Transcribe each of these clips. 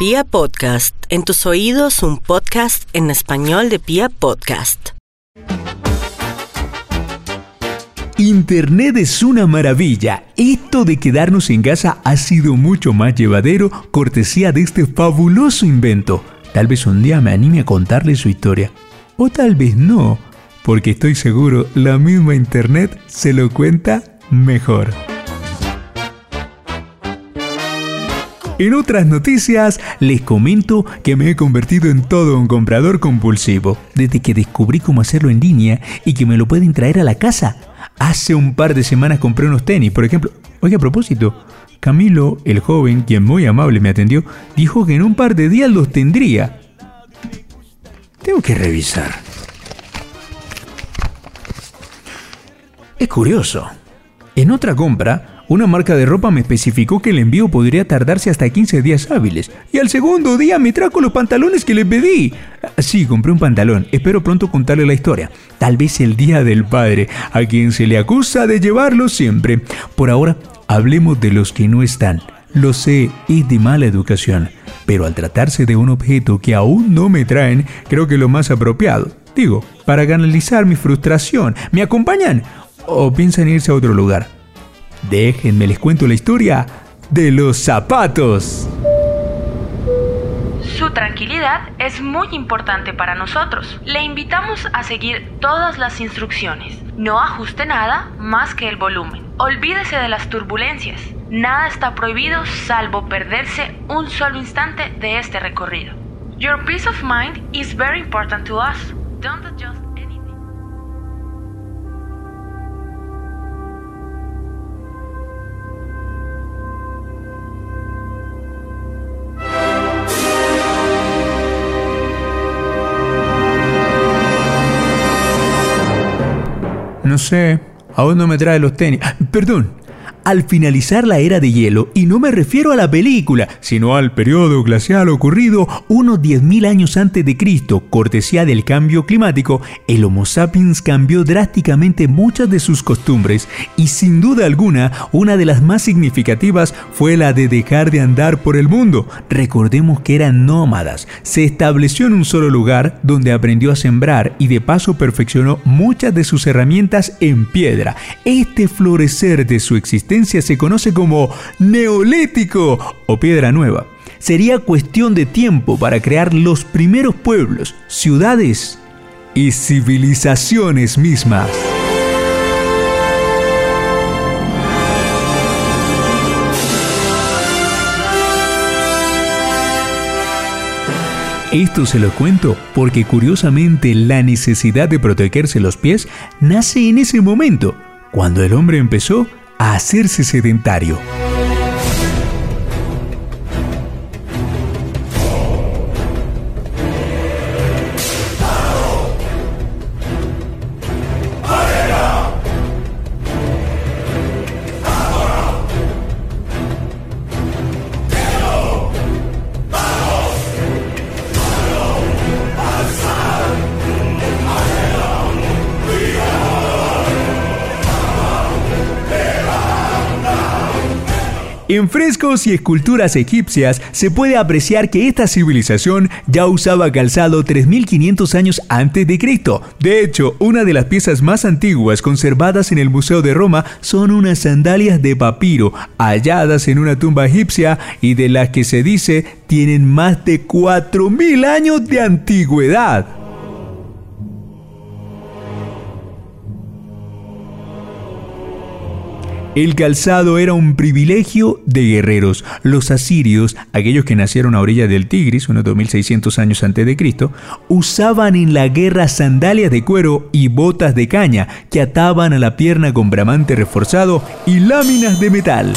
Pia Podcast, en tus oídos un podcast en español de Pia Podcast. Internet es una maravilla. Esto de quedarnos en casa ha sido mucho más llevadero cortesía de este fabuloso invento. Tal vez un día me anime a contarle su historia. O tal vez no, porque estoy seguro la misma Internet se lo cuenta mejor. En otras noticias, les comento que me he convertido en todo un comprador compulsivo, desde que descubrí cómo hacerlo en línea y que me lo pueden traer a la casa. Hace un par de semanas compré unos tenis, por ejemplo. Oye, a propósito, Camilo, el joven, quien muy amable me atendió, dijo que en un par de días los tendría. Tengo que revisar. Es curioso. En otra compra, una marca de ropa me especificó que el envío podría tardarse hasta 15 días hábiles. Y al segundo día me trajo los pantalones que le pedí. Sí, compré un pantalón. Espero pronto contarle la historia. Tal vez el día del padre, a quien se le acusa de llevarlo siempre. Por ahora, hablemos de los que no están. Lo sé, es de mala educación. Pero al tratarse de un objeto que aún no me traen, creo que lo más apropiado. Digo, para canalizar mi frustración. ¿Me acompañan? ¿O piensan irse a otro lugar? Déjenme les cuento la historia de los zapatos. Su tranquilidad es muy importante para nosotros. Le invitamos a seguir todas las instrucciones. No ajuste nada más que el volumen. Olvídese de las turbulencias. Nada está prohibido salvo perderse un solo instante de este recorrido. Your peace of mind is very important to us. Don't adjust No sé, aún no me trae los tenis. Ah, perdón, al finalizar la era de hielo, y no me refiero a la película, sino al periodo glacial ocurrido unos 10.000 años antes de Cristo, cortesía del cambio climático, el Homo sapiens cambió drásticamente muchas de sus costumbres y sin duda alguna una de las más significativas fue la de dejar de andar por el mundo. Recordemos que eran nómadas, se estableció en un solo lugar donde aprendió a sembrar y de paso perfeccionó muchas de sus herramientas en piedra. Este florecer de su existencia se conoce como neolítico o piedra nueva. Sería cuestión de tiempo para crear los primeros pueblos, ciudades y civilizaciones mismas. Esto se lo cuento porque curiosamente la necesidad de protegerse los pies nace en ese momento, cuando el hombre empezó a hacerse sedentario. En frescos y esculturas egipcias se puede apreciar que esta civilización ya usaba calzado 3500 años antes de Cristo. De hecho, una de las piezas más antiguas conservadas en el Museo de Roma son unas sandalias de papiro halladas en una tumba egipcia y de las que se dice tienen más de 4000 años de antigüedad. El calzado era un privilegio de guerreros. Los asirios, aquellos que nacieron a orilla del Tigris, unos 2600 años antes de Cristo, usaban en la guerra sandalias de cuero y botas de caña que ataban a la pierna con bramante reforzado y láminas de metal.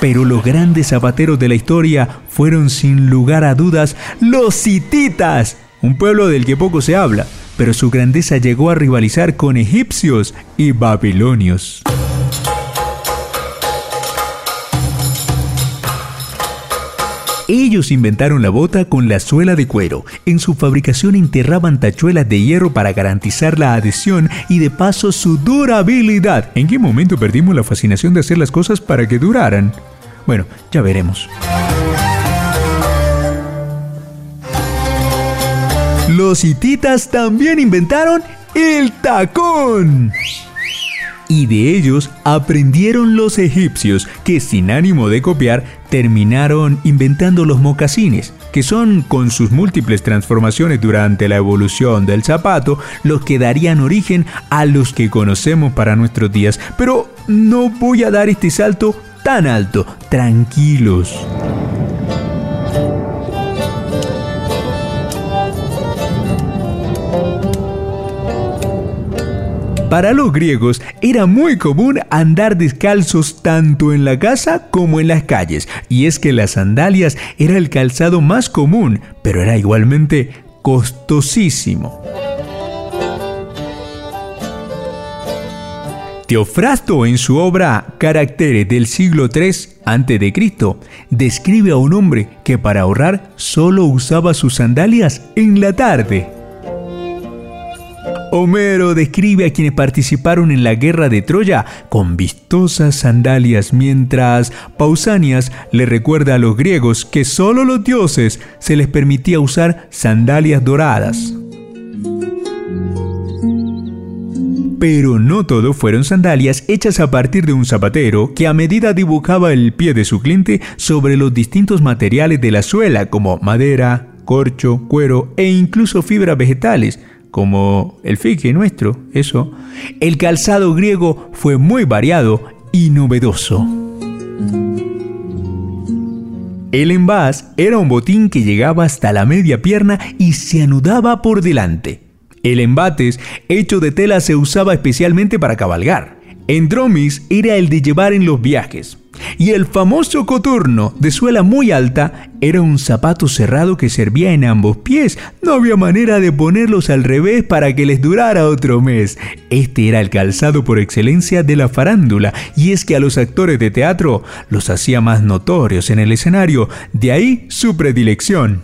Pero los grandes zapateros de la historia fueron sin lugar a dudas los hititas, un pueblo del que poco se habla pero su grandeza llegó a rivalizar con egipcios y babilonios. Ellos inventaron la bota con la suela de cuero. En su fabricación enterraban tachuelas de hierro para garantizar la adhesión y de paso su durabilidad. ¿En qué momento perdimos la fascinación de hacer las cosas para que duraran? Bueno, ya veremos. Los hititas también inventaron el tacón. Y de ellos aprendieron los egipcios, que sin ánimo de copiar, terminaron inventando los mocasines, que son, con sus múltiples transformaciones durante la evolución del zapato, los que darían origen a los que conocemos para nuestros días. Pero no voy a dar este salto tan alto, tranquilos. Para los griegos era muy común andar descalzos tanto en la casa como en las calles, y es que las sandalias era el calzado más común, pero era igualmente costosísimo. Teofrasto en su obra Caracteres del siglo III a.C. describe a un hombre que para ahorrar solo usaba sus sandalias en la tarde. Homero describe a quienes participaron en la guerra de Troya con vistosas sandalias, mientras Pausanias le recuerda a los griegos que solo los dioses se les permitía usar sandalias doradas. Pero no todo fueron sandalias hechas a partir de un zapatero que a medida dibujaba el pie de su cliente sobre los distintos materiales de la suela como madera, corcho, cuero e incluso fibras vegetales, como el fique nuestro, eso. El calzado griego fue muy variado y novedoso. El envás era un botín que llegaba hasta la media pierna y se anudaba por delante. El embates, hecho de tela, se usaba especialmente para cabalgar. En dromis era el de llevar en los viajes. Y el famoso coturno, de suela muy alta, era un zapato cerrado que servía en ambos pies. No había manera de ponerlos al revés para que les durara otro mes. Este era el calzado por excelencia de la farándula, y es que a los actores de teatro los hacía más notorios en el escenario, de ahí su predilección.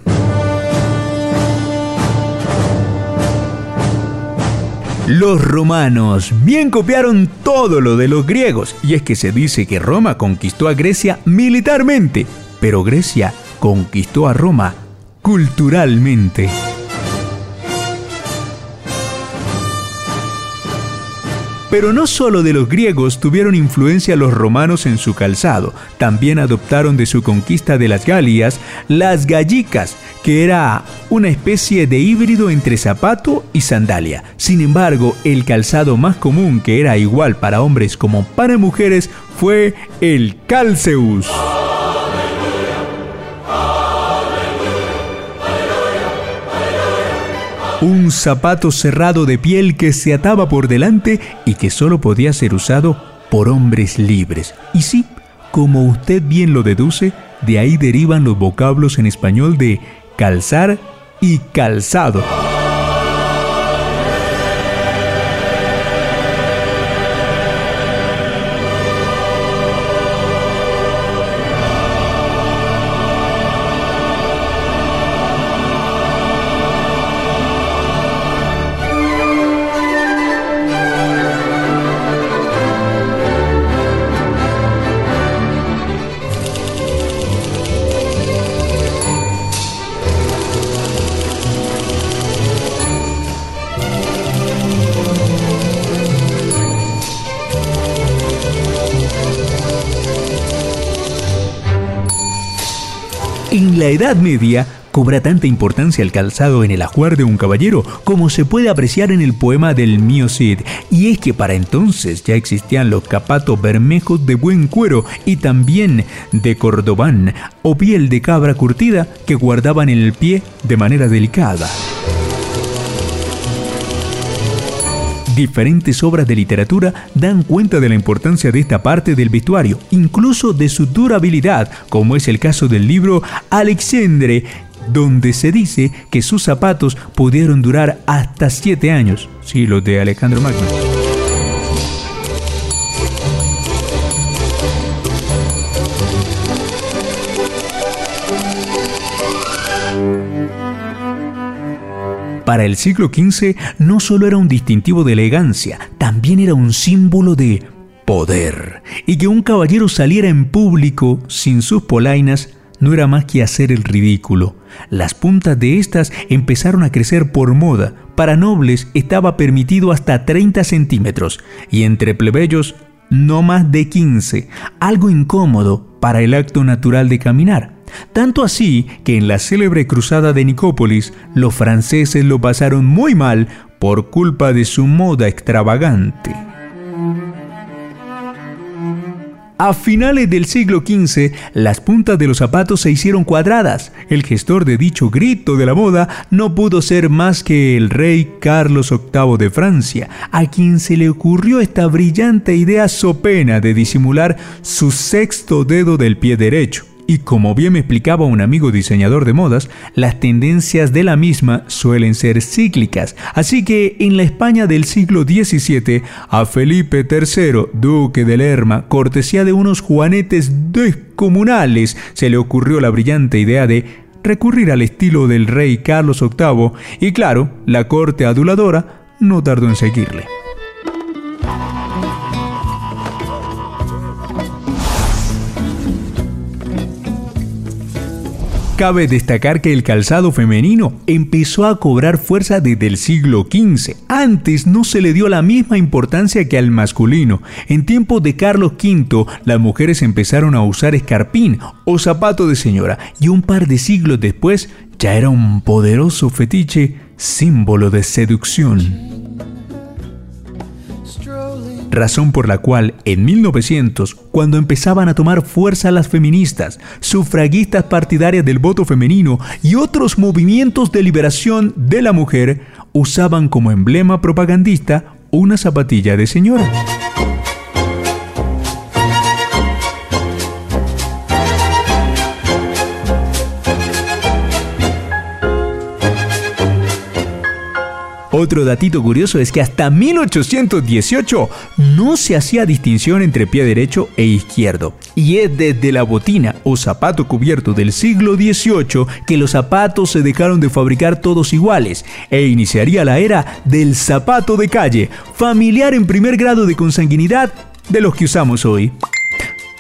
Los romanos bien copiaron todo lo de los griegos, y es que se dice que Roma conquistó a Grecia militarmente, pero Grecia conquistó a Roma culturalmente. Pero no solo de los griegos tuvieron influencia los romanos en su calzado, también adoptaron de su conquista de las Galias las gallicas, que era una especie de híbrido entre zapato y sandalia. Sin embargo, el calzado más común que era igual para hombres como para mujeres fue el calceus. Un zapato cerrado de piel que se ataba por delante y que solo podía ser usado por hombres libres. Y sí, como usted bien lo deduce, de ahí derivan los vocablos en español de calzar y calzado. En la Edad Media cobra tanta importancia el calzado en el ajuar de un caballero como se puede apreciar en el poema del Mío Cid, y es que para entonces ya existían los capatos bermejos de buen cuero y también de cordobán o piel de cabra curtida que guardaban en el pie de manera delicada. Diferentes obras de literatura dan cuenta de la importancia de esta parte del vestuario, incluso de su durabilidad, como es el caso del libro Alexandre, donde se dice que sus zapatos pudieron durar hasta siete años, sí, los de Alejandro Magno. Para el siglo XV no solo era un distintivo de elegancia, también era un símbolo de poder. Y que un caballero saliera en público sin sus polainas no era más que hacer el ridículo. Las puntas de estas empezaron a crecer por moda. Para nobles estaba permitido hasta 30 centímetros y entre plebeyos no más de 15, algo incómodo para el acto natural de caminar. Tanto así que en la célebre cruzada de Nicópolis los franceses lo pasaron muy mal por culpa de su moda extravagante. A finales del siglo XV, las puntas de los zapatos se hicieron cuadradas. El gestor de dicho grito de la moda no pudo ser más que el rey Carlos VIII de Francia, a quien se le ocurrió esta brillante idea sopena de disimular su sexto dedo del pie derecho. Y como bien me explicaba un amigo diseñador de modas, las tendencias de la misma suelen ser cíclicas. Así que en la España del siglo XVII, a Felipe III, duque de Lerma, cortesía de unos juanetes descomunales, se le ocurrió la brillante idea de recurrir al estilo del rey Carlos VIII y claro, la corte aduladora no tardó en seguirle. Cabe destacar que el calzado femenino empezó a cobrar fuerza desde el siglo XV. Antes no se le dio la misma importancia que al masculino. En tiempos de Carlos V, las mujeres empezaron a usar escarpín o zapato de señora y un par de siglos después ya era un poderoso fetiche símbolo de seducción razón por la cual en 1900, cuando empezaban a tomar fuerza las feministas, sufragistas partidarias del voto femenino y otros movimientos de liberación de la mujer, usaban como emblema propagandista una zapatilla de señora. Otro datito curioso es que hasta 1818 no se hacía distinción entre pie derecho e izquierdo. Y es desde la botina o zapato cubierto del siglo XVIII que los zapatos se dejaron de fabricar todos iguales e iniciaría la era del zapato de calle, familiar en primer grado de consanguinidad de los que usamos hoy.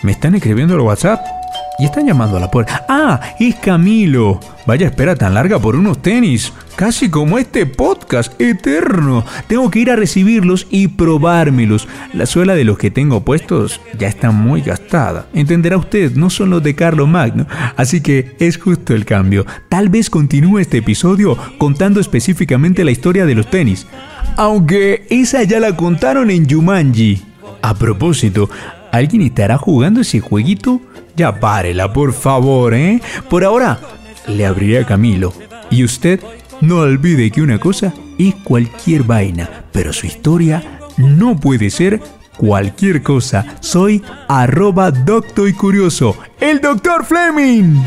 ¿Me están escribiendo al WhatsApp? Y están llamando a la puerta. ¡Ah! Es Camilo. Vaya espera tan larga por unos tenis. Casi como este podcast eterno. Tengo que ir a recibirlos y probármelos. La suela de los que tengo puestos ya está muy gastada. Entenderá usted, no son los de Carlo Magno. Así que es justo el cambio. Tal vez continúe este episodio contando específicamente la historia de los tenis. Aunque esa ya la contaron en Jumanji. A propósito, ¿alguien estará jugando ese jueguito? Ya párela, por favor, ¿eh? Por ahora, le abriré a Camilo. Y usted no olvide que una cosa es cualquier vaina, pero su historia no puede ser cualquier cosa. Soy arroba docto y curioso, el doctor Fleming.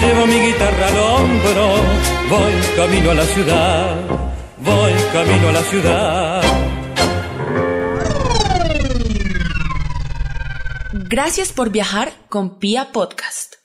Llevo mi guitarra al hombro, voy camino a la ciudad, voy camino a la ciudad. Gracias por viajar con Pia Podcast.